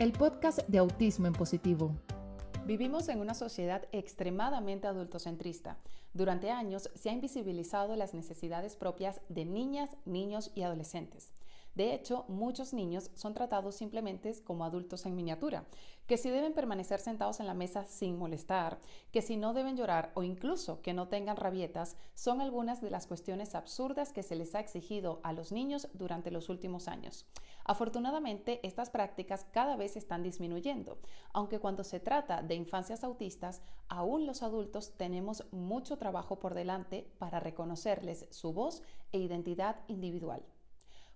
el podcast de Autismo en Positivo. Vivimos en una sociedad extremadamente adultocentrista. Durante años se ha invisibilizado las necesidades propias de niñas, niños y adolescentes. De hecho, muchos niños son tratados simplemente como adultos en miniatura, que si deben permanecer sentados en la mesa sin molestar, que si no deben llorar o incluso que no tengan rabietas, son algunas de las cuestiones absurdas que se les ha exigido a los niños durante los últimos años. Afortunadamente, estas prácticas cada vez están disminuyendo, aunque cuando se trata de infancias autistas, aún los adultos tenemos mucho trabajo por delante para reconocerles su voz e identidad individual.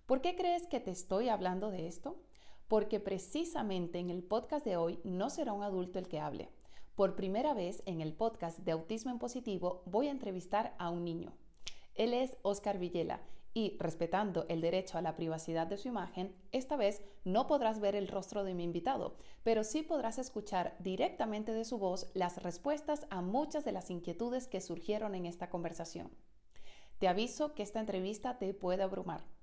¿Por qué crees que te estoy hablando de esto? Porque precisamente en el podcast de hoy no será un adulto el que hable. Por primera vez en el podcast de Autismo en Positivo voy a entrevistar a un niño. Él es Oscar Villela y, respetando el derecho a la privacidad de su imagen, esta vez no podrás ver el rostro de mi invitado, pero sí podrás escuchar directamente de su voz las respuestas a muchas de las inquietudes que surgieron en esta conversación. Te aviso que esta entrevista te puede abrumar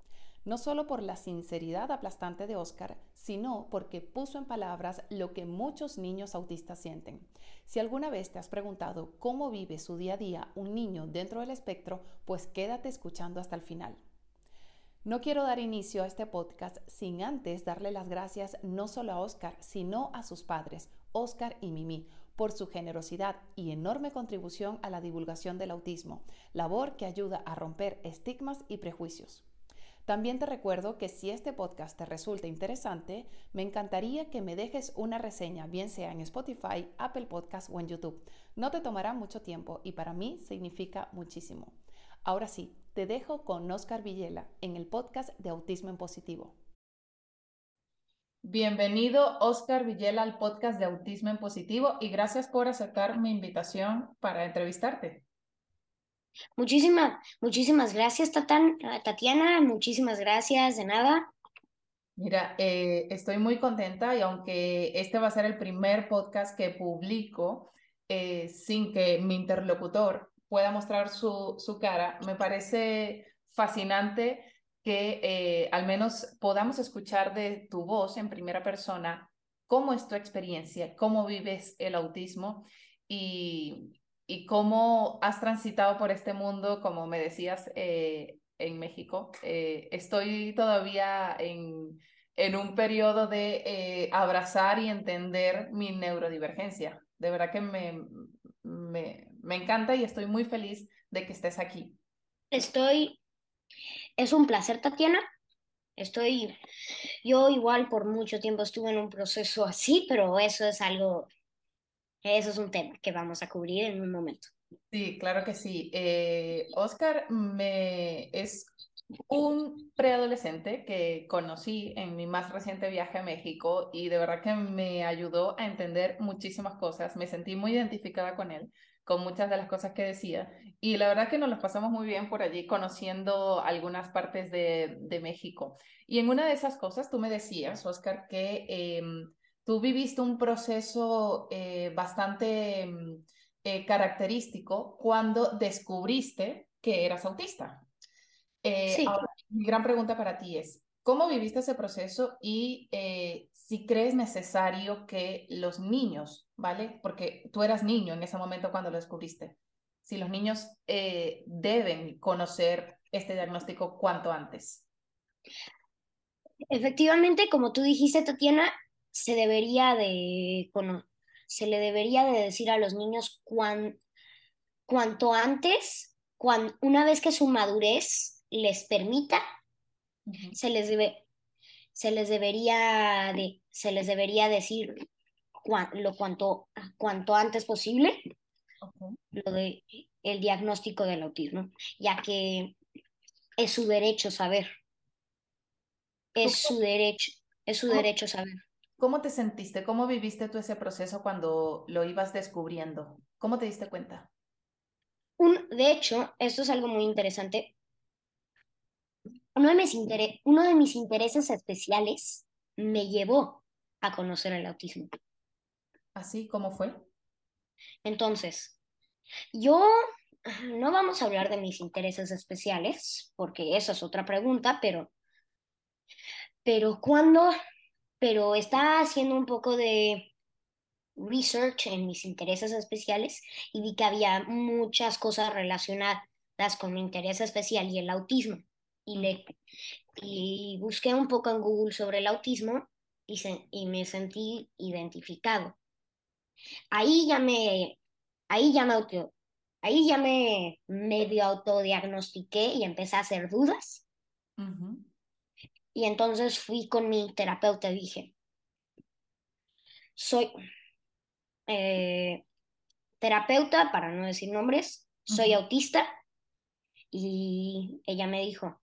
no solo por la sinceridad aplastante de Oscar, sino porque puso en palabras lo que muchos niños autistas sienten. Si alguna vez te has preguntado cómo vive su día a día un niño dentro del espectro, pues quédate escuchando hasta el final. No quiero dar inicio a este podcast sin antes darle las gracias no solo a Oscar, sino a sus padres, Oscar y Mimi, por su generosidad y enorme contribución a la divulgación del autismo, labor que ayuda a romper estigmas y prejuicios. También te recuerdo que si este podcast te resulta interesante, me encantaría que me dejes una reseña, bien sea en Spotify, Apple Podcast o en YouTube. No te tomará mucho tiempo y para mí significa muchísimo. Ahora sí, te dejo con Oscar Villela en el podcast de Autismo en Positivo. Bienvenido, Oscar Villela, al podcast de Autismo en Positivo y gracias por aceptar mi invitación para entrevistarte. Muchísimas, muchísimas gracias, Tatiana. Muchísimas gracias, de nada. Mira, eh, estoy muy contenta y aunque este va a ser el primer podcast que publico eh, sin que mi interlocutor pueda mostrar su, su cara, me parece fascinante que eh, al menos podamos escuchar de tu voz en primera persona cómo es tu experiencia, cómo vives el autismo y, y cómo has transitado por este mundo, como me decías, eh, en México. Eh, estoy todavía en, en un periodo de eh, abrazar y entender mi neurodivergencia. De verdad que me, me, me encanta y estoy muy feliz de que estés aquí. Estoy, es un placer, Tatiana. Estoy, yo igual por mucho tiempo estuve en un proceso así, pero eso es algo eso es un tema que vamos a cubrir en un momento. Sí, claro que sí. Eh, Oscar me, es un preadolescente que conocí en mi más reciente viaje a México y de verdad que me ayudó a entender muchísimas cosas. Me sentí muy identificada con él, con muchas de las cosas que decía. Y la verdad que nos los pasamos muy bien por allí conociendo algunas partes de, de México. Y en una de esas cosas tú me decías, Oscar, que... Em, Tú viviste un proceso eh, bastante mm, eh, característico cuando descubriste que eras autista. Eh, sí. mi gran pregunta para ti es, ¿cómo viviste ese proceso y si crees necesario que los niños, ¿vale? Porque tú eras niño en ese momento cuando lo descubriste, si los niños deben conocer este diagnóstico cuanto antes. Efectivamente, como tú dijiste, Tatiana, se debería de, se le debería de decir a los niños cuanto antes, una vez que su madurez les permita, se, les debe, se, les debería de, se les debería decir lo cuanto, cuanto antes posible lo de el diagnóstico del autismo, ya que es su derecho saber. Es su derecho, es su derecho saber. ¿Cómo te sentiste? ¿Cómo viviste tú ese proceso cuando lo ibas descubriendo? ¿Cómo te diste cuenta? Un, de hecho, esto es algo muy interesante. Uno de, mis uno de mis intereses especiales me llevó a conocer el autismo. ¿Así? ¿Cómo fue? Entonces, yo no vamos a hablar de mis intereses especiales, porque esa es otra pregunta, pero, pero cuando pero estaba haciendo un poco de research en mis intereses especiales y vi que había muchas cosas relacionadas con mi interés especial y el autismo. Y, le, y busqué un poco en Google sobre el autismo y, y me sentí identificado. Ahí ya me, ahí ya me auto, ahí ya me medio autodiagnostiqué y empecé a hacer dudas. Y entonces fui con mi terapeuta y dije, soy eh, terapeuta, para no decir nombres, soy autista. Y ella me dijo,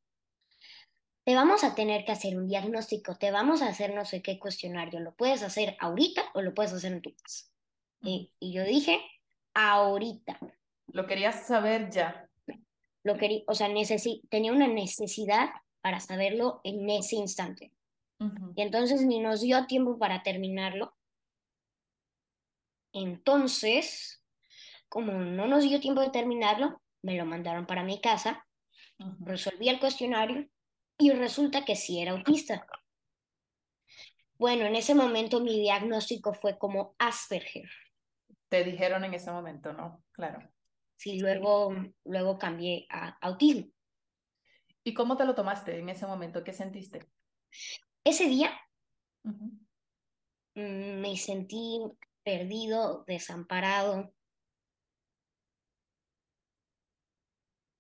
te vamos a tener que hacer un diagnóstico, te vamos a hacer no sé qué cuestionario, lo puedes hacer ahorita o lo puedes hacer en tu casa. y, yo dije, ahorita. Lo querías saber ya. Lo quería, o sea, tenía una necesidad para saberlo en ese instante. Y entonces ni nos dio tiempo para terminarlo. Entonces, como no nos dio tiempo de terminarlo, me lo mandaron para mi casa, resolví el cuestionario y resulta que sí era autista. Bueno, en ese momento mi diagnóstico fue como Asperger. Te dijeron en ese momento, ¿no? Claro. Sí, luego, luego cambié a autismo. ¿Y cómo te lo tomaste en ese momento? ¿Qué sentiste? Ese día mm, me sentí perdido, desamparado.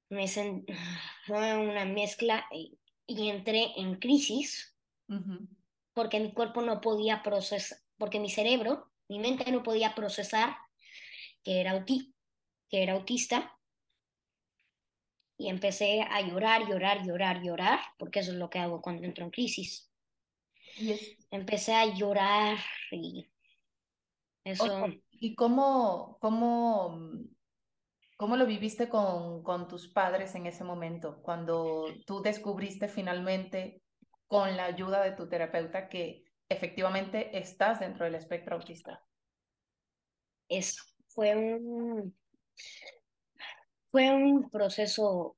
Me sentí fue una mezcla y, entré en crisis porque mi cuerpo no podía procesar, porque mi cerebro, mi mente no podía procesar que era, que era autista y empecé a llorar, llorar, llorar, llorar, porque eso es lo que hago cuando entro en crisis. Empecé a llorar y eso... ¿Y cómo, cómo, cómo lo viviste con, con tus padres en ese momento, cuando tú descubriste finalmente con la ayuda de tu terapeuta que efectivamente estás dentro del espectro autista? Eso fue un fue un proceso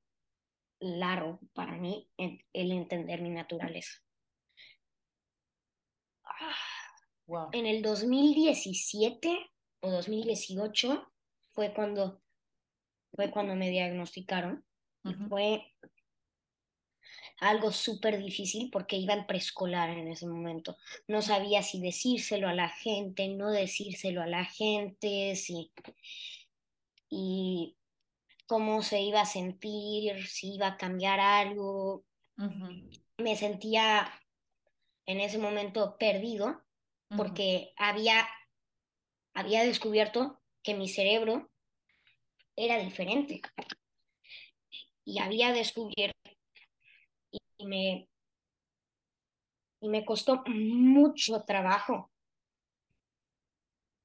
largo para mí el, entender mi naturaleza. En el 2017 o 2018 fue cuando, fue cuando me diagnosticaron. Fue algo súper difícil porque iba en preescolar en ese momento. No sabía si decírselo a la gente, no decírselo a la gente, sí. Y cómo se iba a sentir, si iba a cambiar algo. Me sentía en ese momento perdido porque había, había descubierto que mi cerebro era diferente. Y había descubierto y me, y me costó mucho trabajo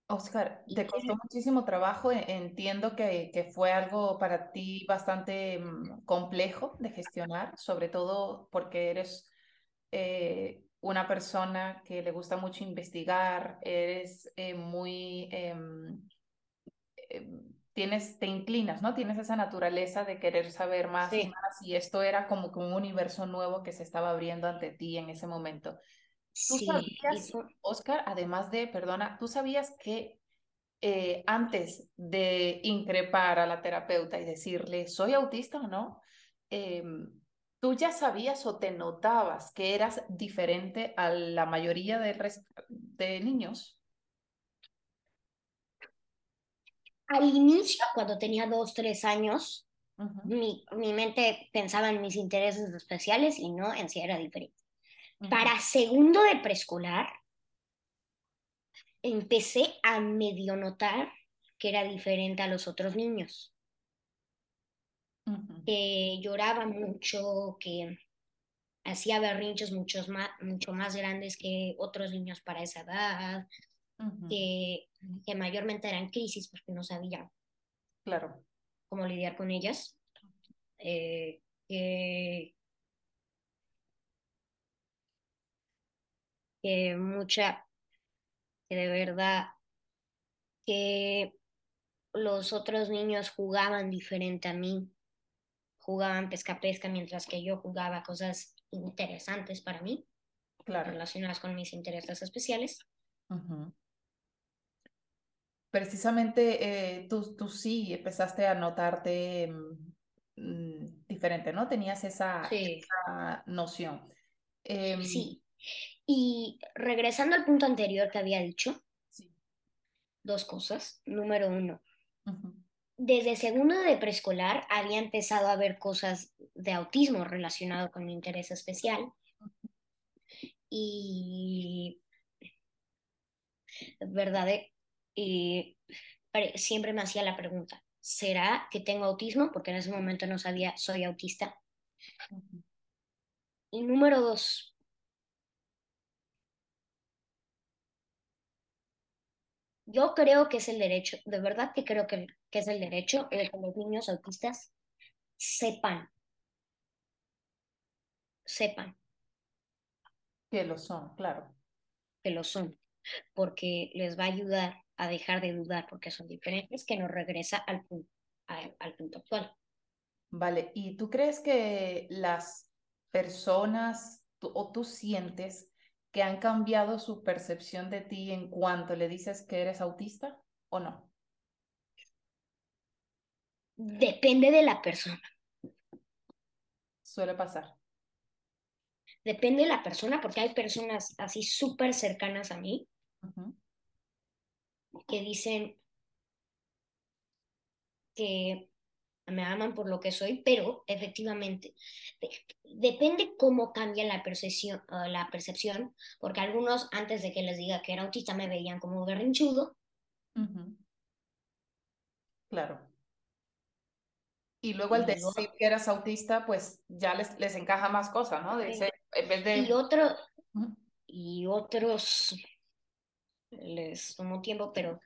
Oscar, te costó muchísimo trabajo, e, entiendo que, que, fue algo para ti bastante mm, complejo de gestionar, sobre todo porque eres eh, una persona que le gusta mucho investigar, eres eh, muy, em, tienes, te inclinas, ¿no? Tienes esa naturaleza de querer saber más y más, y esto era como que un universo nuevo que se estaba abriendo ante ti en ese momento. ¿Tú sabías, Oscar, además de, perdona, tú sabías que eh, antes de increpar a la terapeuta y decirle, soy autista o no, em, tú ya sabías o te notabas que eras diferente a la mayoría de, de niños? Al inicio, cuando tenía dos, tres años, mi, mi mente pensaba en mis intereses especiales y no en si era diferente. Para segundo de preescolar, empecé a medio notar que era diferente a los otros niños. Que lloraba mucho, que hacía berrinches muchos más, mucho más grandes que otros niños para esa edad, que, que, mayormente eran crisis porque no sabía claro. cómo lidiar con ellas. Eh, que que mucha, que de verdad, que los otros niños jugaban diferente a mí, jugaban pesca-pesca mientras que yo jugaba cosas interesantes para mí. claro. relacionadas con mis intereses especiales. Precisamente eh, tú, tú sí empezaste a notarte mm, diferente, ¿no? Tenías esa, noción. Em, sí. Y regresando al punto anterior que había dicho, dos cosas. Número uno, desde segundo de preescolar había empezado a ver cosas de autismo relacionado con mi interés especial. Y, verdad, y siempre me hacía la pregunta, ¿será que tengo autismo? Porque en ese momento no sabía, soy autista. Y número dos, Yo creo que es el derecho, de verdad que creo que, es el derecho de que los niños autistas sepan, sepan. Que lo son, claro. Que lo son, porque les va a ayudar a dejar de dudar, porque son diferentes, que nos regresa al punto, al punto actual. Vale, ¿y tú crees que las personas o tú sientes que han cambiado su percepción de ti en cuanto le dices que eres autista o no? Depende de la persona. Suele pasar. Depende de la persona porque hay personas así súper cercanas a mí que dicen que me aman por lo que soy, pero efectivamente depende cómo cambia la percepción, la percepción, porque algunos antes de que les diga que era autista me veían como berrinchudo. Claro. Y luego al decir que eras autista, pues ya les, les encaja más cosas, ¿no? De en vez de... Y, otro, y otros les tomó tiempo, pero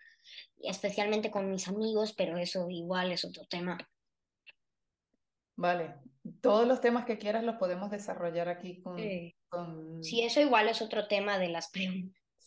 especialmente con mis amigos, pero eso igual es otro tema. Vale, todos los temas que quieras los podemos desarrollar aquí con... Sí, eso igual es otro tema de las,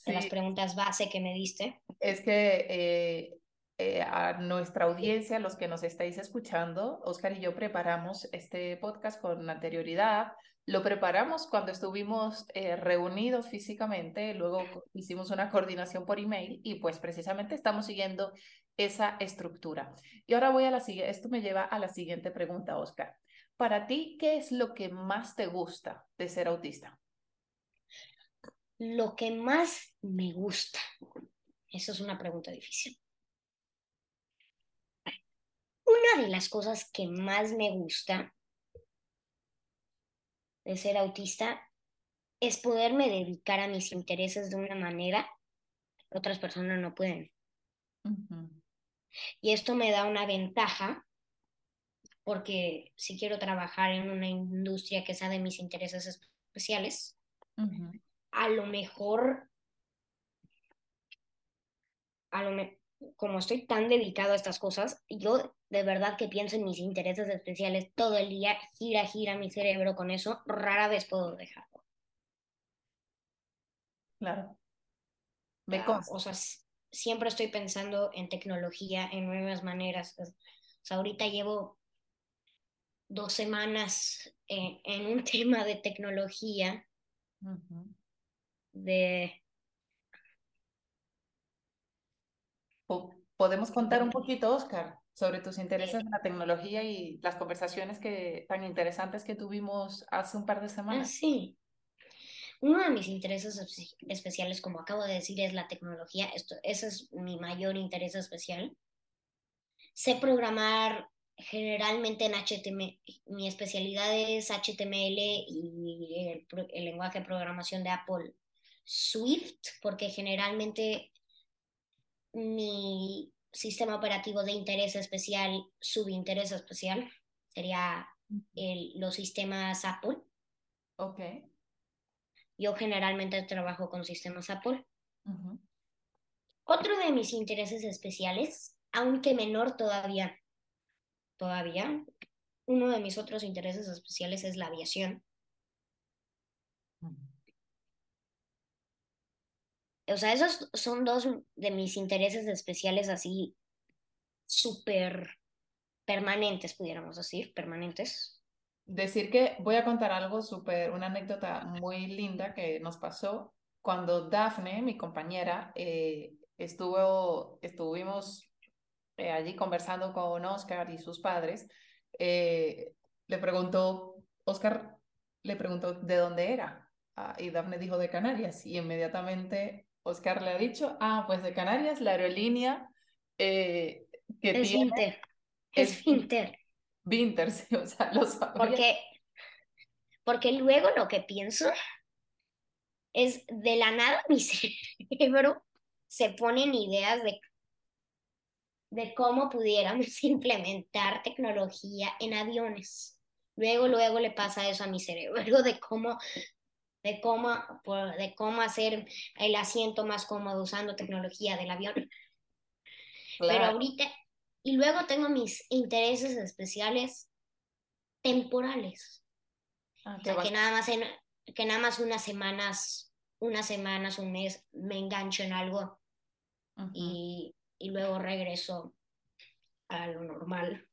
las preguntas base que me diste. Es que eh, eh, a nuestra audiencia, los que nos estáis escuchando, Oscar y yo preparamos este podcast con anterioridad. Lo preparamos cuando estuvimos eh, reunidos físicamente, luego hicimos una coordinación por email y pues precisamente estamos siguiendo esa estructura. Y ahora voy a la siguiente, esto me lleva a la siguiente pregunta, Oscar. Para ti, ¿qué es lo que más te gusta de ser autista? Lo que más me gusta. Eso es una pregunta difícil. Una de las cosas que más me gusta de ser autista es poderme dedicar a mis intereses de una manera que otras personas no pueden. Y esto me da una ventaja porque si quiero trabajar en una industria que sea de mis intereses especiales, a lo mejor, a lo como estoy tan dedicado a estas cosas, yo de verdad que pienso en mis intereses especiales todo el día, gira, gira mi cerebro con eso, rara vez puedo dejarlo. Claro. Me O sea, siempre estoy pensando en tecnología, en nuevas maneras. O sea, ahorita llevo dos semanas en, un tema de tecnología, de... ¿Podemos contar un poquito, Oscar, sobre tus intereses en la tecnología y las conversaciones que, tan interesantes que tuvimos hace un par de semanas? Ah, sí. Uno de mis intereses especiales, como acabo de decir, es la tecnología. Esto, ese es mi mayor interés especial. Sé programar generalmente en HTML. Mi especialidad es HTML y el, el lenguaje de programación de Apple Swift, porque generalmente mi sistema operativo de interés especial, subinterés especial, sería el, los sistemas Apple. Ok. Yo generalmente trabajo con sistemas Apple. Otro de mis intereses especiales, aunque menor todavía, todavía, uno de mis otros intereses especiales es la aviación. O sea, esos son dos de mis intereses especiales así súper permanentes, pudiéramos decir, permanentes. Decir que voy a contar algo súper, una anécdota muy linda que nos pasó cuando Dafne, mi compañera, eh, estuvo, estuvimos eh, allí conversando con Oscar y sus padres, eh, le preguntó, Oscar le preguntó de dónde era. Ah, y Dafne dijo de Canarias. Y inmediatamente Oscar le ha dicho, ah, pues de Canarias, la aerolínea que es tiene... Es Vinter. Vinter, sí, o sea, lo Porque, porque luego lo que pienso es de la nada mi cerebro se ponen ideas de, de cómo pudiéramos implementar tecnología en aviones. Luego, luego le pasa eso a mi cerebro, de cómo, de cómo, de cómo hacer el asiento más cómodo usando tecnología del avión. Pero ahorita, y luego tengo mis intereses especiales temporales. Ah, o sea, que nada más en, que nada más unas semanas, unas semanas, un mes me engancho en algo y, y, luego regreso a lo normal.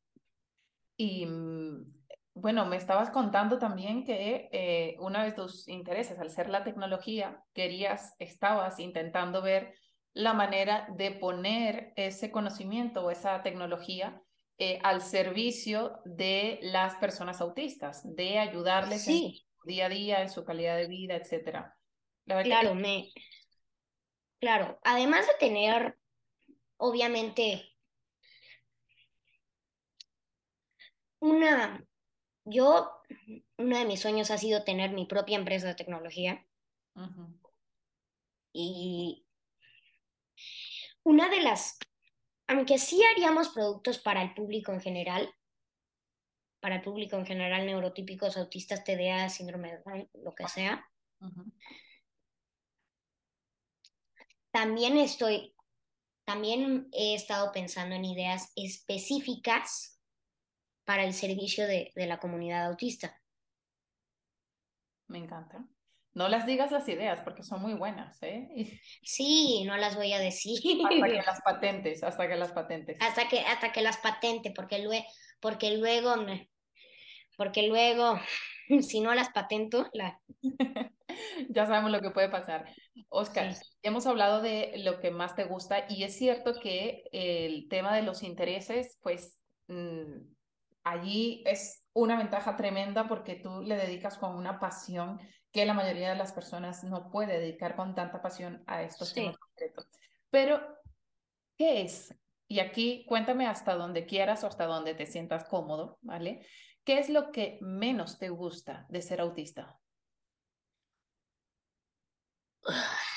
Y mm, bueno, me estabas contando también que eh, uno de tus intereses, al ser la tecnología, querías, estabas intentando ver la manera de poner ese conocimiento o esa tecnología eh, al servicio de las personas autistas, de ayudarles en su día a día, en su calidad de vida, etc. claro, me... claro, además de tener, obviamente, una, yo, uno de mis sueños ha sido tener mi propia empresa de tecnología. Y una de las, aunque sí haríamos productos para el público en general, para el público en general, neurotípicos, autistas, TDA, síndrome de Down, lo que sea. También estoy, también he estado pensando en ideas específicas para el servicio de, de la comunidad autista. Me encanta. No las digas las ideas porque son muy buenas, ¿eh? Sí, no las voy a decir. Hasta que las patentes, hasta que las patentes. Hasta que, hasta que las patente, porque luego, porque luego, porque luego, si no las patento, la... ya sabemos lo que puede pasar. Oscar, hemos hablado de lo que más te gusta y es cierto que el tema de los intereses, pues mm, allí es una ventaja tremenda porque tú le dedicas con una pasión que la mayoría de las personas no puede dedicar con tanta pasión a estos temas concretos. Pero, ¿qué es? Y aquí cuéntame hasta donde quieras o hasta donde te sientas cómodo, ¿vale? ¿Qué es lo que menos te gusta de ser autista?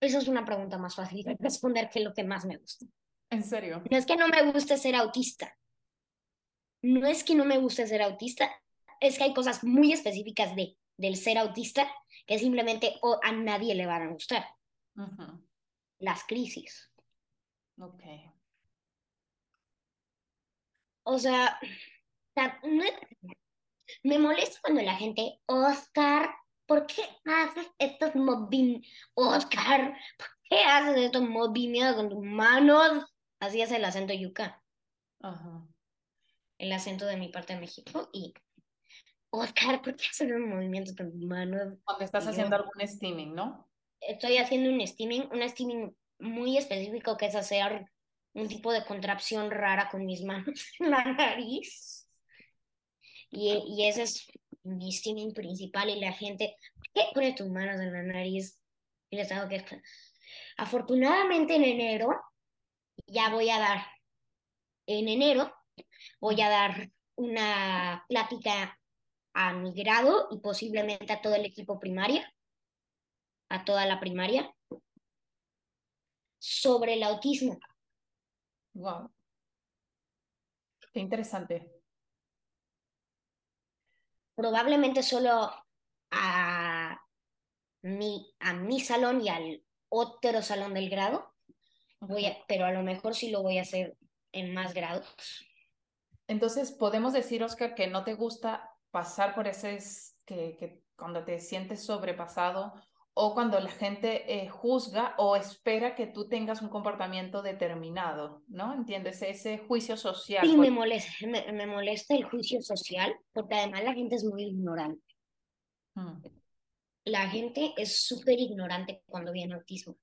Esa es una pregunta más fácil de responder que lo que más me gusta. ¿En serio? No es que no me guste ser autista. No es que no me guste ser autista, es que hay cosas muy específicas de, del ser autista que simplemente a nadie le van a gustar. Las crisis. Ok. O sea, me molesta cuando la gente, Oscar, ¿por qué haces estos movimientos? Oscar, ¿por qué haces estos movimientos con tus manos? Así es el acento yuca. Ajá. El acento de mi parte de México y Oscar, ¿por qué hacer un movimiento con mi mano? Cuando estás haciendo algún steaming, ¿no? Estoy haciendo un steaming, un steaming muy específico que es hacer un tipo de contracción rara con mis manos en la nariz. Y, y ese es mi steaming principal y la gente, ¿por qué pone tus manos en la nariz? Y les hago que... Afortunadamente en enero ya voy a dar, en enero voy a dar una plática a mi grado y posiblemente a todo el equipo primaria, a toda la primaria, sobre el autismo. Wow. Qué interesante. Probablemente solo a mi, a mi salón y al otro salón del grado, voy pero a lo mejor sí lo voy a hacer en más grados. Entonces, podemos decir, Oscar, que no te gusta pasar por ese, que, que cuando te sientes sobrepasado o cuando la gente eh, juzga o espera que tú tengas un comportamiento determinado, ¿no? ¿Entiendes? Ese juicio social. Sí, me molesta, me, molesta el juicio social, porque además la gente es muy ignorante. Mm. La gente es súper ignorante cuando viene autismo.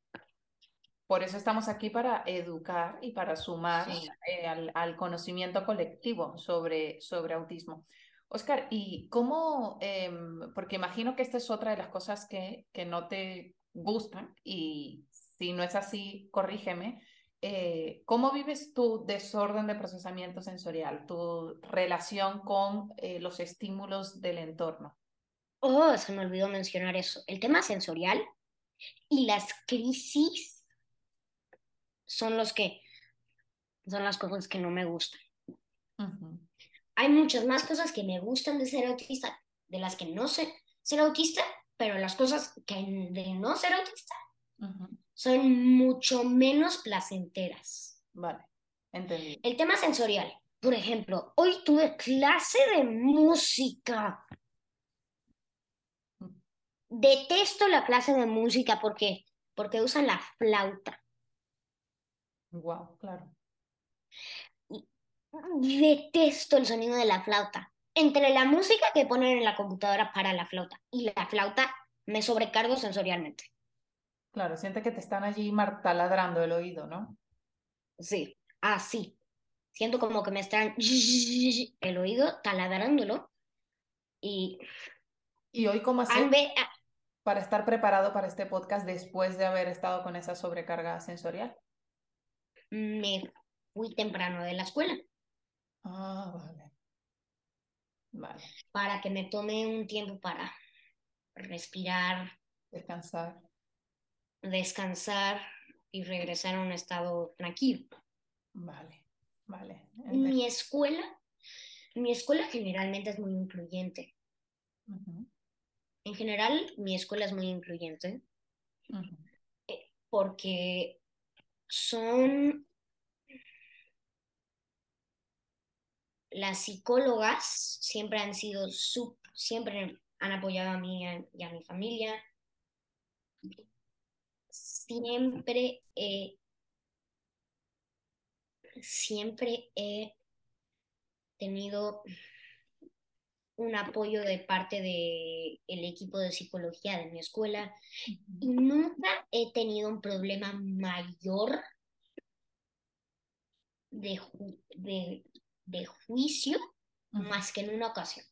Por eso estamos aquí para educar y para sumar eh, al, conocimiento colectivo sobre, sobre autismo. Oscar, ¿y cómo? Em, porque imagino que esta es otra de las cosas que, que no te gustan y si no es así, corrígeme. Eh, ¿Cómo vives tu desorden de procesamiento sensorial, tu relación con eh, los estímulos del entorno? Oh, se me olvidó mencionar eso. El tema sensorial y las crisis son los que son las cosas que no me gustan. Hay muchas más cosas que me gustan de ser autista, de las que no sé ser autista, pero las cosas que de no ser autista son mucho menos placenteras. Vale, entendí. El tema sensorial, por ejemplo, hoy tuve clase de música. Detesto la clase de música porque porque usan la flauta. Wow, claro. Detesto el sonido de la flauta. Entre la música que ponen en la computadora para la flauta y la flauta, me sobrecargo sensorialmente. Claro, siente que te están allí taladrando el oído, ¿no? Sí, así. Siento como que me están el oído taladrándolo. Y. ¿Y hoy cómo hacer para estar preparado para este podcast después de haber estado con esa sobrecarga sensorial? Me fui temprano de la escuela. Ah, vale. Vale. Para que me tome un tiempo para respirar. Descansar. Descansar y regresar a un estado tranquilo. Vale, vale. Mi escuela, mi escuela generalmente es muy incluyente. En general, mi escuela es muy incluyente. Eh, porque son las psicólogas siempre han sido, siempre han apoyado a mí y a mi familia. Siempre he, siempre he tenido un apoyo de parte del el equipo de psicología de mi escuela y nunca he tenido un problema mayor de, de, de juicio más que en una ocasión.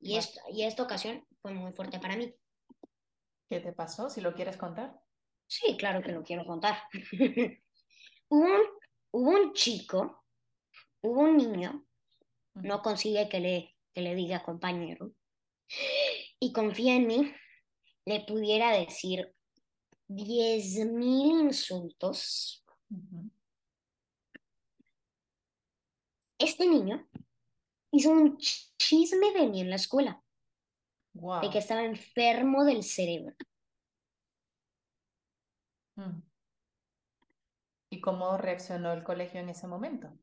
Y, esta, y esta ocasión fue muy fuerte para mí. ¿Qué te pasó? Si lo quieres contar. Sí, claro que lo quiero contar. hubo, un, hubo un chico, hubo un niño, no consigue que le, que le diga compañero, y confía en mí, le pudiera decir diez mil insultos este niño hizo un chisme de mí en la escuela. De que estaba enfermo del cerebro. Mm. ¿Y cómo reaccionó el colegio en ese momento?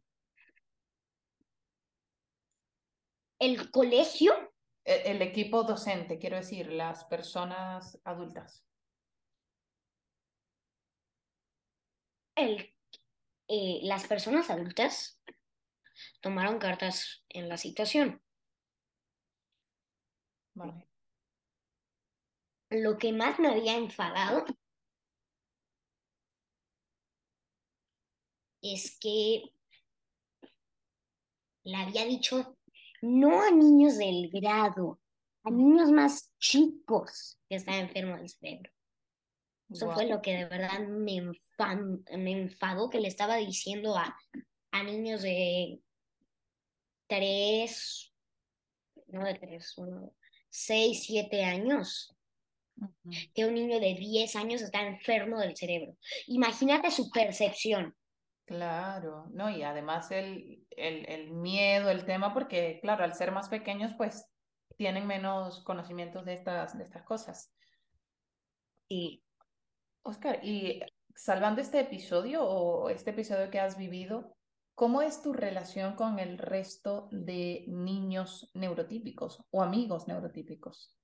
El colegio. E, el, equipo docente, quiero decir, las personas adultas. El, eh, las personas adultas tomaron cartas en la situación. Lo que más me había enfadado es que le había dicho no a niños del grado, a niños más chicos que están enfermos del cerebro. Eso fue lo que de verdad me, me enfadó que le estaba diciendo a, a niños de tres, no de tres, uno, seis, siete años. Que un niño de diez años está enfermo del cerebro. Imagínate su percepción. Claro, no, y además el, el, el, miedo, el tema, porque claro, al ser más pequeños, pues tienen menos conocimientos de estas, de estas cosas. Sí. Oscar, y salvando este episodio o este episodio que has vivido, ¿Cómo es tu relación con el resto de niños neurotípicos o amigos neurotípicos?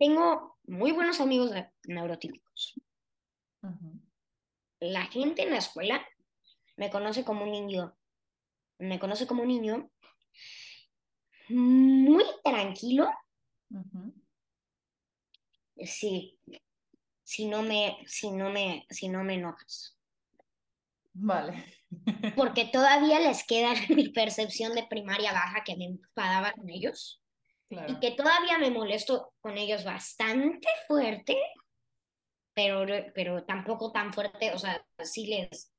tengo muy buenos amigos neurotípicos. La gente en la escuela me conoce como un niño, me conoce como un niño muy tranquilo. Sí, si no me, si no me, si no me enojas. Vale. Porque todavía les queda mi percepción de primaria baja que me enfadaba con ellos. Y que todavía me molesto con ellos bastante fuerte, pero, pero tampoco tan fuerte. O sea, sí les,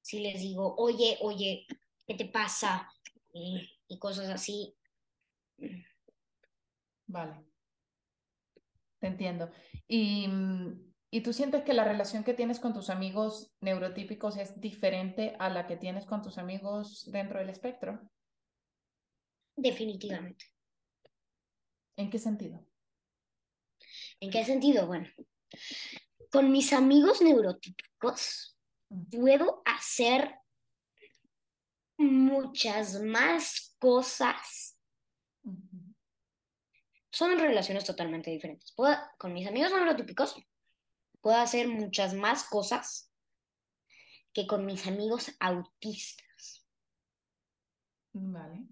sí les digo, oye, oye, ¿qué te pasa? Y, y cosas así. Vale. Te entiendo. Y mm, ¿Y tú sientes que la relación que tienes con tus amigos neurotípicos es diferente a la que tienes con tus amigos dentro del espectro? Definitivamente. ¿En qué sentido? ¿En qué sentido? Bueno, con mis amigos neurotípicos puedo hacer muchas más cosas. Son relaciones totalmente diferentes. con mis amigos neurotípicos puedo hacer muchas más cosas que con mis amigos autistas. Vale.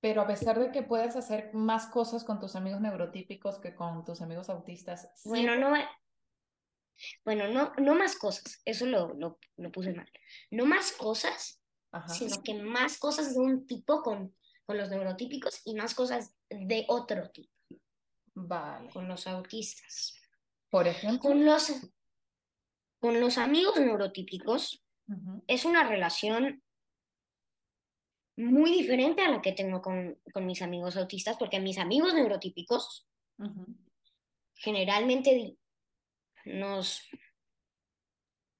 Pero a pesar de que puedes hacer más cosas con tus amigos neurotípicos que con tus amigos autistas. Bueno, no. Bueno, no, no más cosas. Eso lo, lo, puse mal. No más cosas, sino que más cosas de un tipo con, con los neurotípicos y más cosas de otro tipo. Vale. Con los autistas. Por ejemplo. Con los, con los amigos neurotípicos es una relación muy diferente a la que tengo con, mis amigos autistas, porque mis amigos neurotípicos generalmente nos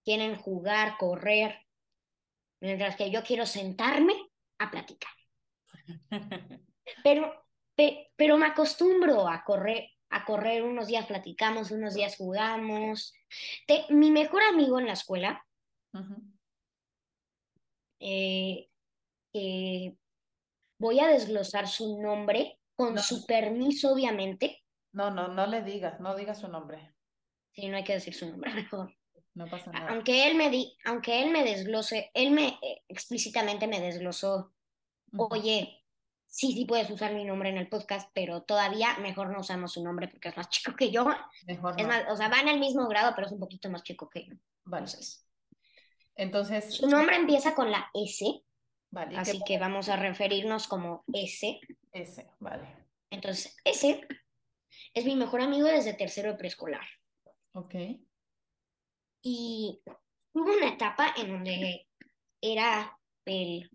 quieren jugar, correr, mientras que yo quiero sentarme a platicar. Pero, pero me acostumbro a correr, a correr, unos días platicamos, unos días jugamos. mi mejor amigo en la escuela, eh, eh, voy a desglosar su nombre con su permiso, obviamente. No, no, no le digas, no digas su nombre. Sí, no hay que decir su nombre mejor. No pasa nada. Aunque él me, di, aunque él me desglose, él me eh, explícitamente me desglosó, oye, sí, sí puedes usar mi nombre en el podcast, pero todavía mejor no usamos su nombre porque es más chico que yo. Mejor es más, o sea, va en el mismo grado, pero es un poquito más chico que yo. Vale. Entonces, su nombre empieza con la S. Vale. Así que vamos a referirnos como S. S, vale. Entonces, S es mi mejor amigo desde tercero de preescolar. Ok. Y hubo una etapa en donde era el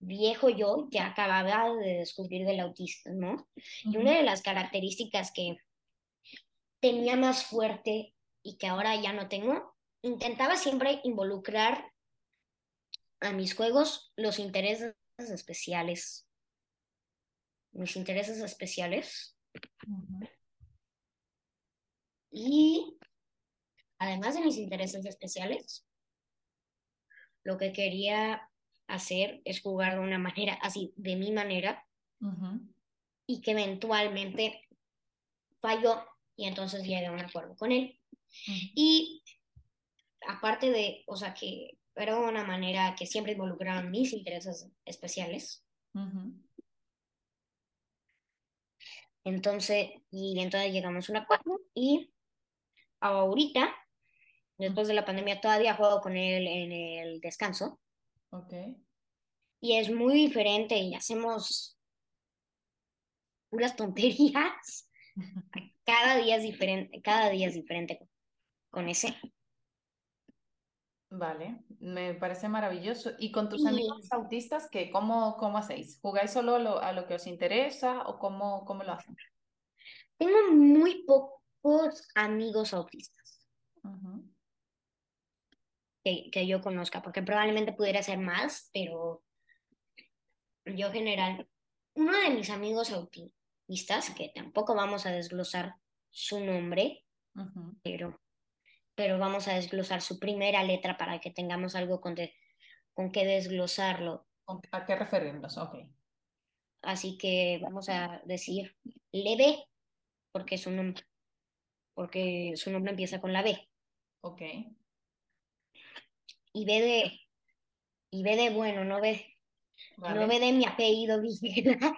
viejo yo que acababa de descubrir del autismo. Y una de las características que tenía más fuerte y que ahora ya no tengo, intentaba siempre involucrar a mis juegos los intereses especiales. Mis intereses especiales. Y además de mis intereses especiales, lo que quería hacer es jugar de una manera así, de mi manera, y que eventualmente falló y entonces llegué a un acuerdo con él. Y aparte de, o sea, que era una manera que siempre involucraban mis intereses especiales. Entonces, y entonces llegamos a un acuerdo y ahorita, después de la pandemia, todavía juego con él en el descanso. Ok. Y es muy diferente y hacemos puras tonterías. Cada día es diferente, cada día es diferente con ese. Vale, me parece maravilloso. ¿Y con tus amigos autistas, qué? ¿Cómo, cómo hacéis? ¿Jugáis solo a lo, que os interesa o cómo, cómo lo hacen? Tengo muy pocos amigos autistas que, yo conozca, porque probablemente pudiera ser más, pero yo general, uno de mis amigos autistas, que tampoco vamos a desglosar su nombre, pero, pero vamos a desglosar su primera letra para que tengamos algo con, con que desglosarlo. ¿A qué referirnos? Ok. Así que vamos a decir leve. porque su nombre, porque su nombre empieza con la B. Ok. Y B de, y B de bueno, no B, Vale. no B de mi apellido, Villena.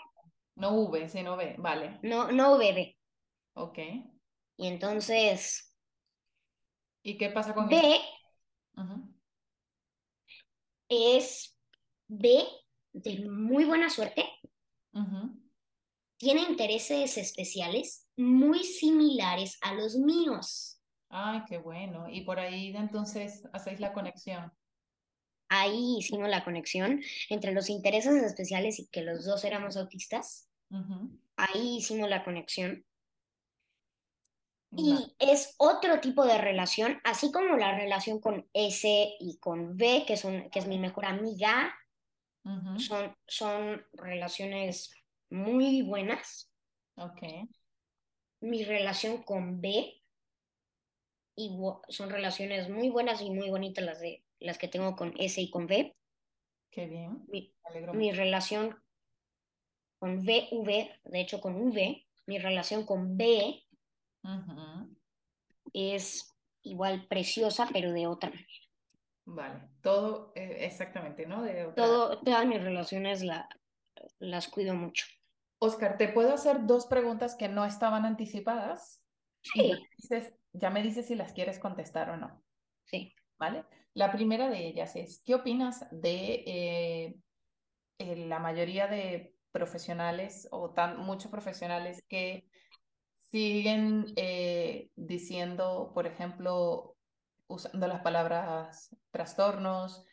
No V, sino B. Vale. No, no B de. Ok. Y entonces, ¿Y qué pasa con B es B de muy buena suerte, tiene intereses especiales muy similares a los míos. Ay, qué bueno. Y por ahí entonces hacéis la conexión. Ahí hicimos la conexión entre los intereses especiales y que los dos éramos autistas. Ahí hicimos la conexión. Y es otro tipo de relación, así como la relación con S y con B, que, son, que es mi mejor amiga, son, son relaciones muy buenas. Ok. Mi relación con B igu- son relaciones muy buenas y muy bonitas las, de, las que tengo con S y con B. Qué bien. Mi, mi relación con VV, de hecho con V, mi relación con B Ujú. es igual preciosa, pero de otra manera. Vale. Todo eh, exactamente, ¿no? De otra- Todo, todas mis relaciones la, las cuido mucho. Oscar, ¿te puedo hacer dos preguntas que no estaban anticipadas? Y Sí, dices, ya me dices si las quieres contestar o no, sí. ¿vale? La primera de ellas es, ¿qué opinas de eh, eh, la mayoría de profesionales o tan muchos profesionales que siguen eh, diciendo, por ejemplo, usando las palabras trastornos,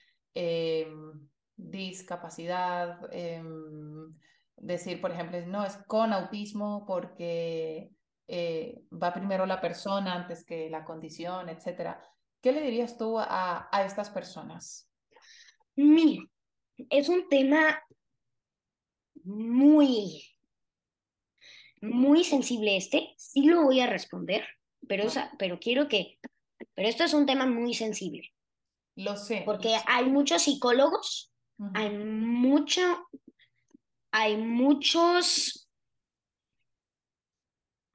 discapacidad, em, decir, por ejemplo, no, es con autismo porque eh, va primero la persona antes que la condición, etcétera. ¿Qué le dirías tú a, a estas personas? Mira, es un tema muy, muy sensible este. Sí lo voy a responder, pero, pero quiero que, pero esto es un tema muy sensible, Lo sé. porque lo sé. hay muchos psicólogos, hay mucho, hay muchos,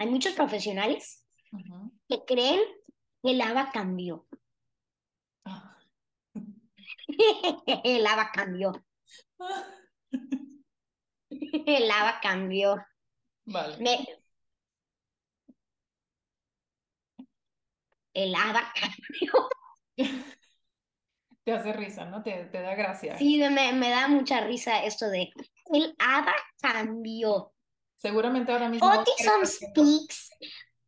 hay muchos profesionales que creen que el ABA cambió. Ah. El ABA cambió. El ABA cambió. Vale. Me- El ABA cambió. Te hace risa, ¿no? Te, te da gracia. Sí, me, me da mucha risa esto de el ABA cambió. Seguramente ahora mismo. Autism Speaks,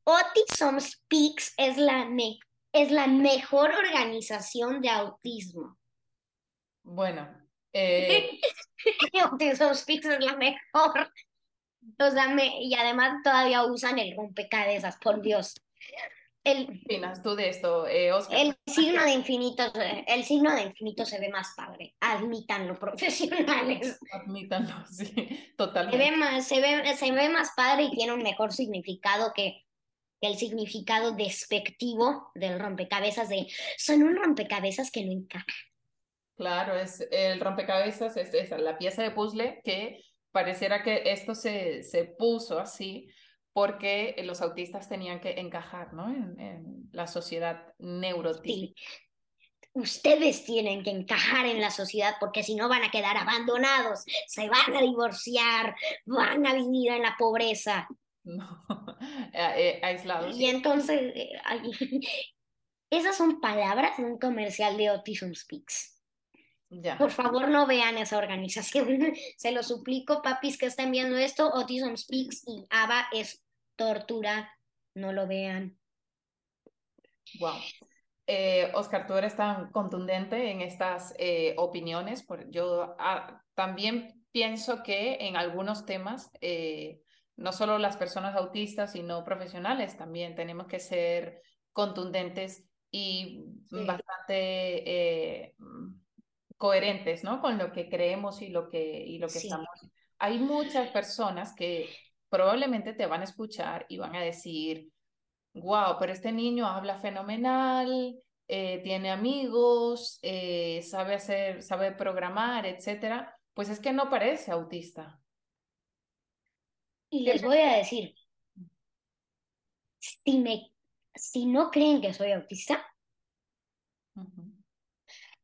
Autism Speaks es la, me- es la mejor organización de autismo. Bueno, eh, Autism Speaks es la mejor. O sea, me- y además todavía usan el rompecabezas, por Dios. El, ¿qué opinas tú de esto, eh, Oscar? el signo de infinito, se- el signo de infinito se ve más padre. Admítanlo, profesionales. Admítanlo, sí, Se ve totalmente. más, se ve, se ve más padre y tiene un mejor significado que, que el significado despectivo del rompecabezas de son un rompecabezas que no encaja. Claro, es el rompecabezas, es esa, la pieza de puzzle que pareciera que esto se, se puso así porque los autistas tenían que encajar, ¿no? En, en la sociedad neurotípica. Sí. Ustedes tienen que encajar en la sociedad porque si no van a quedar abandonados, se van a divorciar, van a vivir en la pobreza. No, eh, aislados. Y entonces, eh, esas son palabras de un comercial de Autism Speaks. Ya. Por favor, no vean esa organización. Se lo suplico, papis que estén viendo esto. Autism Speaks y ABA es tortura. No lo vean. Wow. Eh, Oscar, tú eres tan contundente en estas eh, opiniones. Por, yo ah, también pienso que en algunos temas, eh, no solo las personas autistas, sino profesionales, también tenemos que ser contundentes y Sí. bastante coherentes, ¿no? Con lo que creemos y lo que, y lo que Sí. estamos. Hay muchas personas que probablemente te van a escuchar y van a decir, wow, pero este niño habla fenomenal, eh, tiene amigos, eh, sabe hacer, sabe programar, etcétera. Pues es que no parece autista. Y les voy a decir, Si, me, si no creen que soy autista,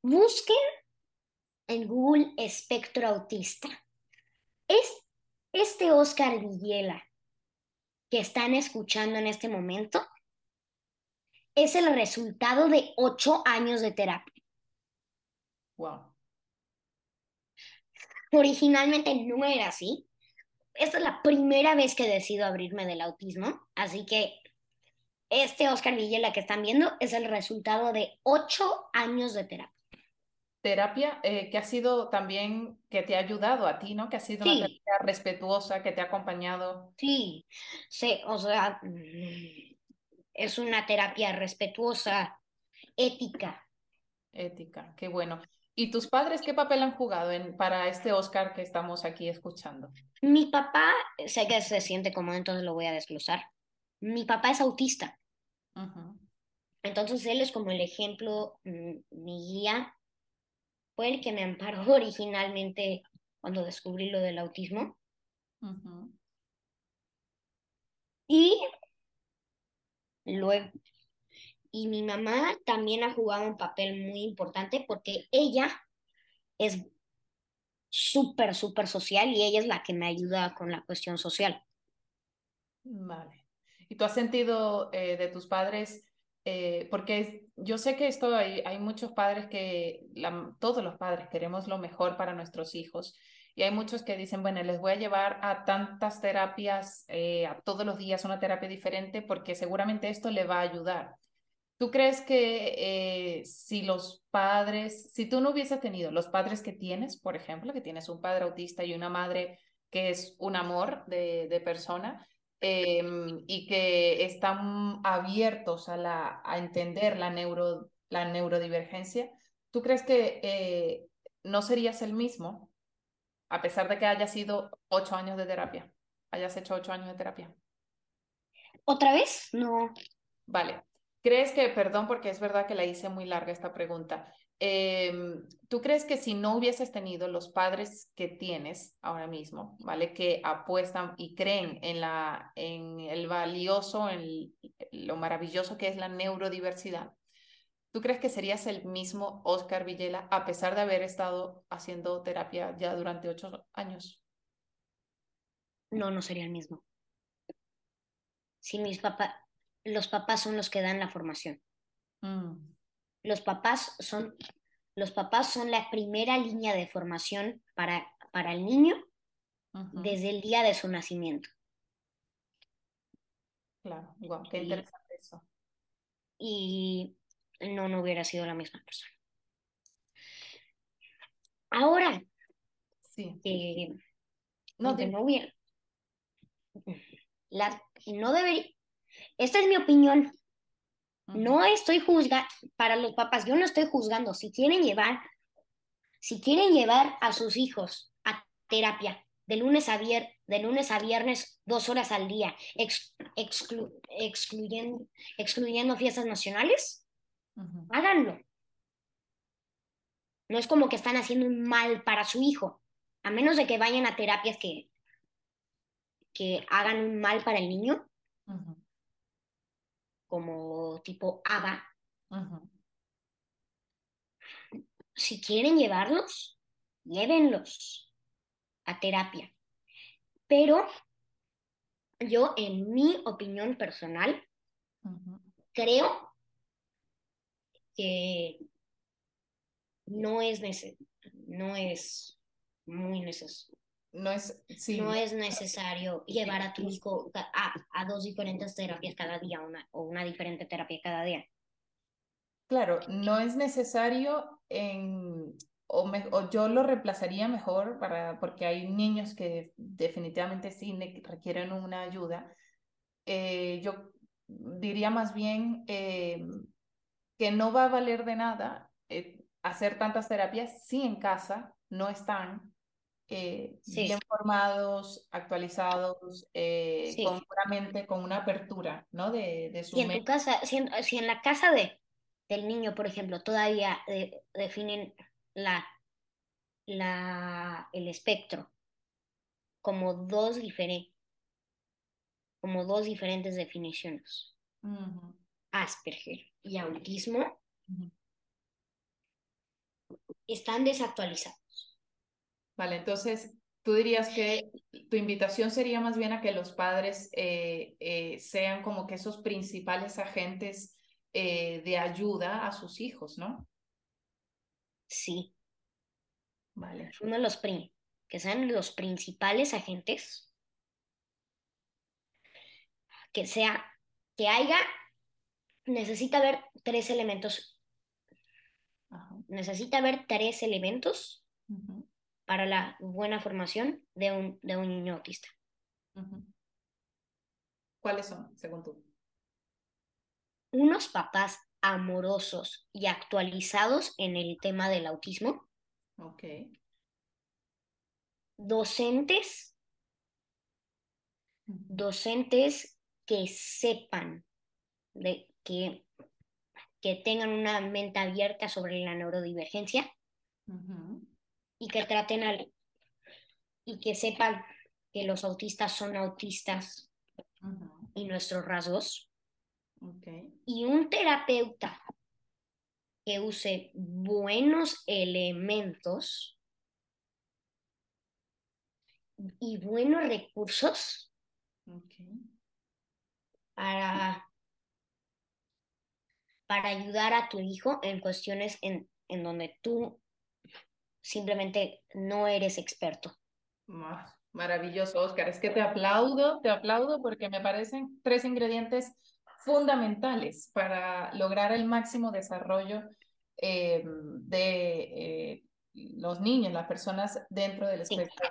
busquen en Google espectro autista. Es este Oscar Villela que están escuchando en este momento es el resultado de ocho años de terapia. Wow. Originalmente no era así. Esta es la primera vez que decido abrirme del autismo, así que este Oscar Villela que están viendo es el resultado de ocho años de terapia. Terapia eh, que ha sido también, que te ha ayudado a ti, ¿no? Que ha sido una terapia respetuosa, que te ha acompañado. Sí, sí, o sea, mm, es una terapia respetuosa, ética. Ética, qué bueno. ¿Y tus padres qué papel han jugado en, para este Oscar que estamos aquí escuchando? Mi papá, sé que se siente como entonces lo voy a desglosar. Mi papá es autista. Entonces él es como el ejemplo, mm, mi guía. Fue el que me amparó originalmente cuando descubrí lo del autismo. Y luego, y mi mamá también ha jugado un papel muy importante porque ella es súper, súper social y ella es la que me ayuda con la cuestión social. Vale. ¿Y tú has sentido eh, de tus padres, eh, porque yo sé que esto hay, muchos padres que, todos los padres queremos lo mejor para nuestros hijos y hay muchos que dicen, bueno, les voy a llevar a tantas terapias, eh, a todos los días una terapia diferente porque seguramente esto le va a ayudar. ¿Tú crees que eh, si los padres, si tú no hubieses tenido los padres que tienes, por ejemplo, que tienes un padre autista y una madre que es un amor de, persona em, y que están abiertos a, la, a entender la, neuro, la neurodivergencia, ¿tú crees que eh, no serías el mismo a pesar de que hayas sido ocho años de terapia? Hayas hecho ocho años de terapia. ¿Otra vez? No. Vale. ¿Crees que, perdón porque es verdad que la hice muy larga esta pregunta, em, ¿tú crees que si no hubieses tenido los padres que tienes ahora mismo, ¿vale? Que apuestan y creen en, la, en el valioso, en lo maravilloso que es la neurodiversidad, ¿tú crees que serías el mismo Oscar Villela a pesar de haber estado haciendo terapia ya durante ocho años? No, no sería el mismo. Si mis papás, los papás son los que dan la formación. Mm. Los papás son los papás son la primera línea de formación para, para el niño desde el día de su nacimiento. Claro, wow, qué interesante eso. Y no, no hubiera sido la misma persona. Ahora, sí. no, no hubiera. La, no debería, esta es mi opinión. No estoy juzgando, para los papás, yo no estoy juzgando. Si quieren llevar, si quieren llevar a sus hijos a terapia de lunes a, de lunes a viernes, dos horas al día, excluyendo, excluyendo fiestas nacionales, háganlo. No es como que están haciendo un mal para su hijo, a menos de que vayan a terapias que, que hagan un mal para el niño como tipo ABA. Si quieren llevarlos, llévenlos a terapia. Pero yo, en mi opinión personal, creo que no es, no es muy necesario no es, no es necesario llevar a tu hijo a, dos diferentes terapias cada día una, o una diferente terapia cada día. Claro, no es necesario en, o, yo lo reemplazaría mejor para, porque hay niños que definitivamente sí requieren una ayuda. Eh, yo diría más bien eh, que no va a valer de nada eh, hacer tantas terapias si en casa no están eh, bien formados, actualizados, eh, con una mente, con una apertura, ¿no? De, de su si en tu casa, si en, la casa de, del niño, por ejemplo, todavía definen la, la, el espectro como dos, diferentes como dos diferentes definiciones. Asperger y autismo están desactualizados. Vale, entonces tú dirías que tu invitación sería más bien a que los padres eh, eh, sean como que esos principales agentes eh, de ayuda a sus hijos, ¿no? Sí. Vale. Uno de los que sean los principales agentes que sea, que haya, necesita haber tres elementos. Necesita haber tres elementos para la buena formación de un, de un niño autista. ¿Cuáles son, según tú? Unos papás amorosos y actualizados en el tema del autismo. Ok. Docentes. Docentes que sepan, de, que, que tengan una mente abierta sobre la neurodivergencia y que traten al, y que sepan que los autistas son autistas y nuestros rasgos. Y un terapeuta que use buenos elementos y buenos recursos para, para ayudar a tu hijo en cuestiones en, en donde tú simplemente no eres experto. Maravilloso, Oscar. Es que te aplaudo, te aplaudo porque me parecen tres ingredientes fundamentales para lograr el máximo desarrollo eh, de eh, los niños, las personas dentro del espectro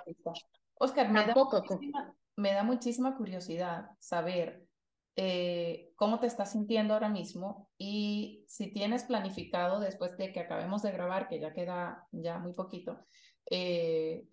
Oscar, me da, me da muchísima curiosidad saber eh, cómo te estás sintiendo ahora mismo y si tienes planificado después de que acabemos de grabar, que ya queda ya muy poquito, eh,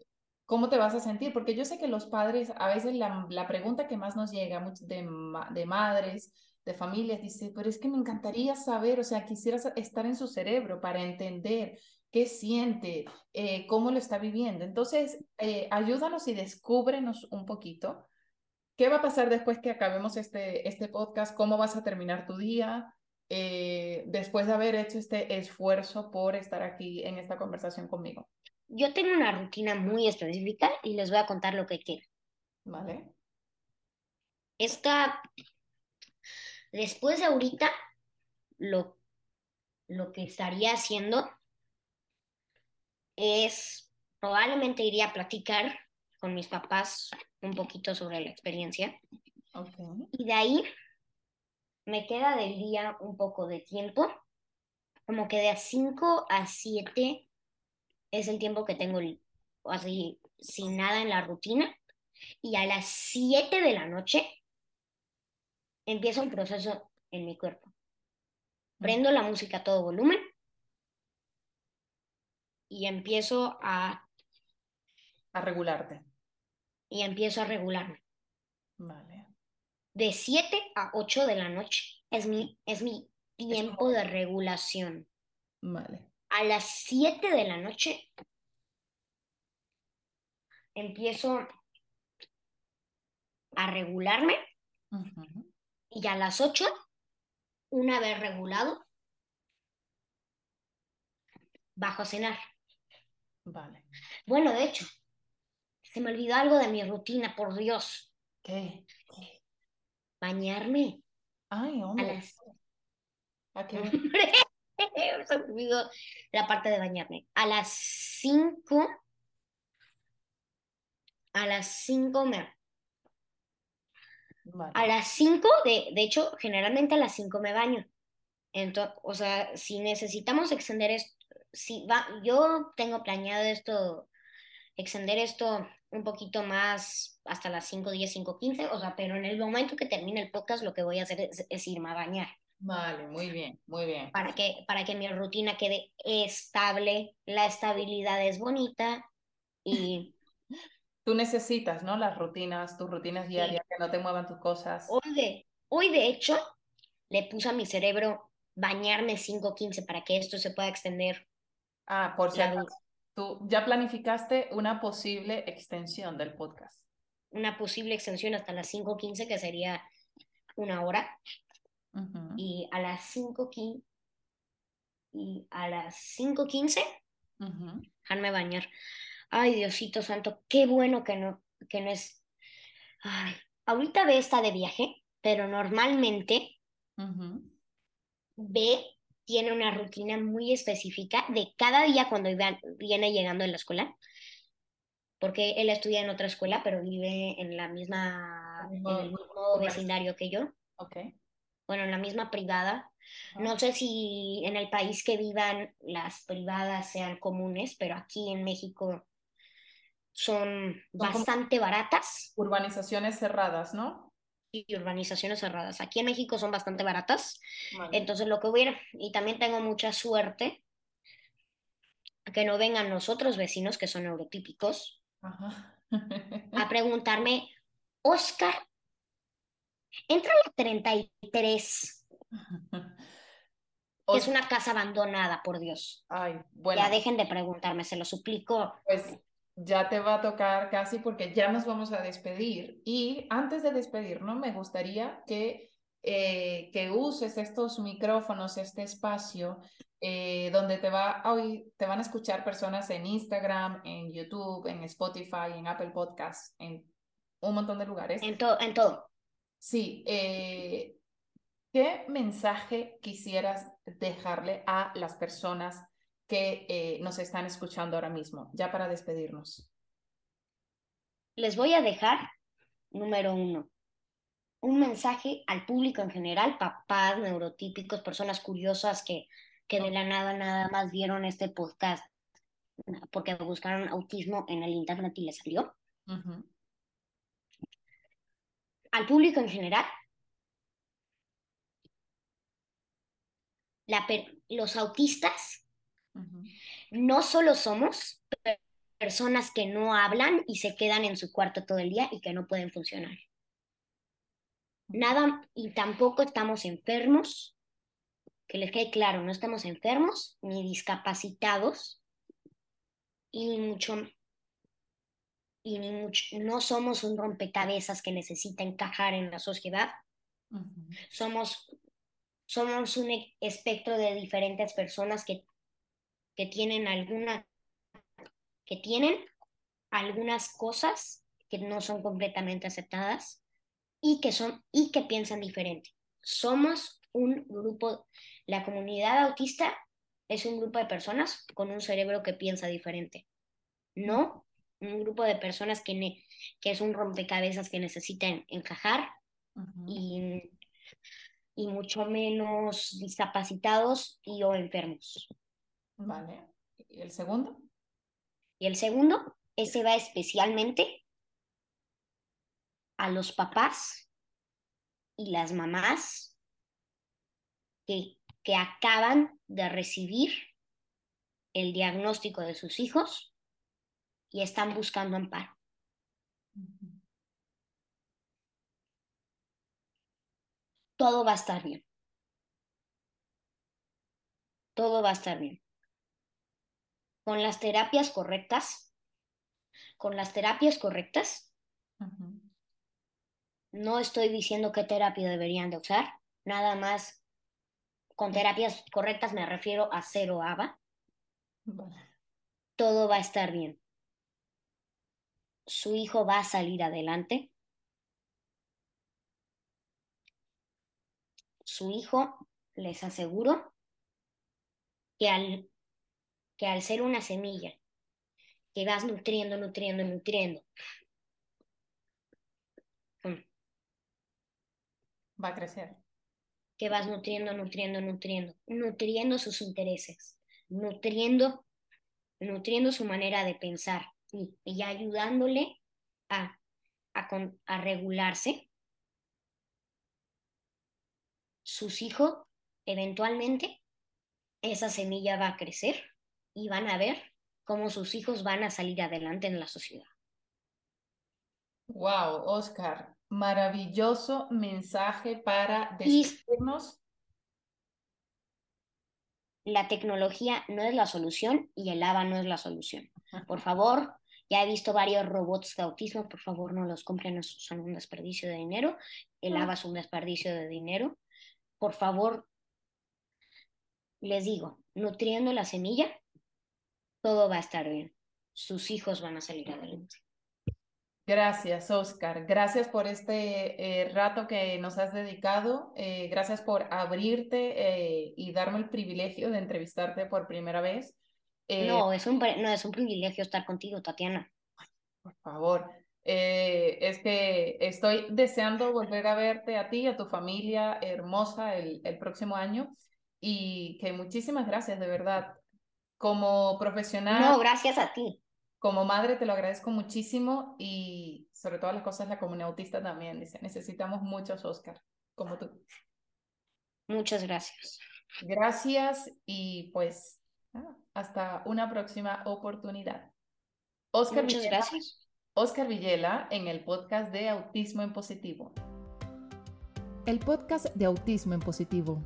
¿cómo te vas a sentir? Porque yo sé que los padres, a veces la, la pregunta que más nos llega de, de madres, de familias, dice, pero es que me encantaría saber, o sea, quisiera estar en su cerebro para entender qué siente, eh, cómo lo está viviendo. Entonces, ayúdanos y descúbrenos un poquito ¿Qué va a pasar después que acabemos este, este podcast? ¿Cómo vas a terminar tu día? Eh, después de haber hecho este esfuerzo por estar aquí en esta conversación conmigo. Yo tengo una rutina muy específica y les voy a contar lo que quiero. Vale. Esta, después de ahorita, lo, lo que estaría haciendo es, probablemente iría a platicar con mis papás un poquito sobre la experiencia. Y de ahí me queda del día un poco de tiempo, como que de a 5 a 7 es el tiempo que tengo así sin nada en la rutina. Y a las 7 de la noche empieza un proceso en mi cuerpo. Prendo la música a todo volumen y empiezo a... A regularte y empiezo a regularme. Vale. De 7 a 8 de la noche es mi, es mi tiempo de regulación. Vale. A las 7 de la noche empiezo a regularme y a las 8, una vez regulado, bajo a cenar. Vale. Bueno, de hecho, se me olvidó algo de mi rutina, por Dios. ¿Qué? Bañarme. Ay, hombre. A ¿A qué se me olvidó la parte de bañarme. A las 5. A las 5 me. A las 5, de, de hecho, generalmente a las 5 me baño. Entonces, o sea, si necesitamos extender esto, si va, yo tengo planeado esto, extender esto un poquito más hasta las 5, 10, 5, 15, o sea, pero en el momento que termine el podcast lo que voy a hacer es, irme a bañar. Vale, muy bien, muy bien. Para que, para que mi rutina quede estable, la estabilidad es bonita y... Tú necesitas, ¿no? Las rutinas, tus rutinas diarias, que no te muevan tus cosas. Hoy de, hoy de hecho le puse a mi cerebro bañarme 5, 15 para que esto se pueda extender. Ah, por si Tú ya planificaste una posible extensión del podcast. Una posible extensión hasta las 5.15, que sería una hora. y a las 5.15 y a las 5.15 dejarme bañar. Ay, Diosito Santo, qué bueno que no, que no es... Ay, ahorita ve está de viaje, pero normalmente ve tiene una rutina muy específica de cada día cuando viene llegando de la escuela, porque él estudia en otra escuela, pero vive en la misma, en el mismo vecindario que yo. Okay. Bueno, en la misma privada. No sé si en el país que vivan las privadas sean comunes, pero aquí en México son, bastante baratas. Urbanizaciones cerradas, ¿no? Y urbanizaciones cerradas. Aquí en México son bastante baratas. Entonces lo que hubiera, y también tengo mucha suerte que no vengan los otros vecinos que son neurotípicos a preguntarme, Oscar, entra a la 33. es una casa abandonada, por Dios. Ay, bueno. Ya dejen de preguntarme, se lo suplico. Pues ya te va a tocar casi porque ya nos vamos a despedir. Y antes de despedirnos, me gustaría que, eh, que uses estos micrófonos, este espacio, eh, donde te, va hoy te van a escuchar personas en Instagram, en YouTube, en Spotify, en Apple Podcasts, en un montón de lugares. En, todo en todo. Sí. Eh, ¿Qué mensaje quisieras dejarle a las personas que eh, nos están escuchando ahora mismo, ya para despedirnos? Les voy a dejar, número uno, un mensaje al público en general, papás, neurotípicos, personas curiosas que, que de la nada nada más vieron este podcast porque buscaron autismo en el internet y les salió. Al público en general, la los autistas no solo somos personas que no hablan y se quedan en su cuarto todo el día y que no pueden funcionar. Nada, y tampoco estamos enfermos, que les quede claro, no estamos enfermos ni discapacitados y mucho y ni mucho, no somos un rompecabezas que necesita encajar en la sociedad. Somos somos un e-, espectro de diferentes personas que que tienen alguna, que tienen algunas cosas que no son completamente aceptadas y que son y que piensan diferente. Somos un grupo, la comunidad autista es un grupo de personas con un cerebro que piensa diferente. No un grupo de personas que, que es un rompecabezas que necesitan encajar y, y mucho menos discapacitados y o enfermos. Vale. ¿Y el segundo? Y el segundo, ese va especialmente a los papás y las mamás que, que acaban de recibir el diagnóstico de sus hijos y están buscando amparo. Todo va a estar bien. Todo va a estar bien con las terapias correctas, con las terapias correctas, no estoy diciendo qué terapia deberían de usar, nada más con terapias correctas me refiero a cero ABA. Todo va a estar bien. Su hijo va a salir adelante. Su hijo, les aseguro, que al que al ser una semilla que vas nutriendo, nutriendo, nutriendo, mm, va a crecer. Que vas nutriendo, nutriendo, nutriendo, nutriendo sus intereses, nutriendo, nutriendo su manera de pensar y, y ayudándole a, a, a regularse. Sus hijos, eventualmente, esa semilla va a crecer y van a ver cómo sus hijos van a salir adelante en la sociedad. Wow, Oscar, maravilloso mensaje para despedirnos. La tecnología no es la solución y el ABA no es la solución. Por favor, ya he visto varios robots de autismo, por favor no los compren, son un desperdicio de dinero. El ABA es un desperdicio de dinero. por favor, les digo, nutriendo la semilla, todo va a estar bien. Sus hijos van a salir adelante. Gracias, Oscar. Gracias por este eh, rato que nos has dedicado. Eh, gracias por abrirte eh, y darme el privilegio de entrevistarte por primera vez. no, es un, no, es un privilegio estar contigo, Tatiana. Por favor. es que estoy deseando volver a verte a ti y a tu familia hermosa el, el próximo año y que muchísimas gracias, de verdad. Como profesional. No, gracias a ti como madre te lo agradezco muchísimo y sobre todas las cosas la comunidad autista también dice, necesitamos muchos Oscar, como tú. Muchas gracias. Gracias y pues hasta una próxima oportunidad. Oscar Muchas Villela, gracias. Oscar Villela en el podcast de Autismo en Positivo. El podcast de Autismo en Positivo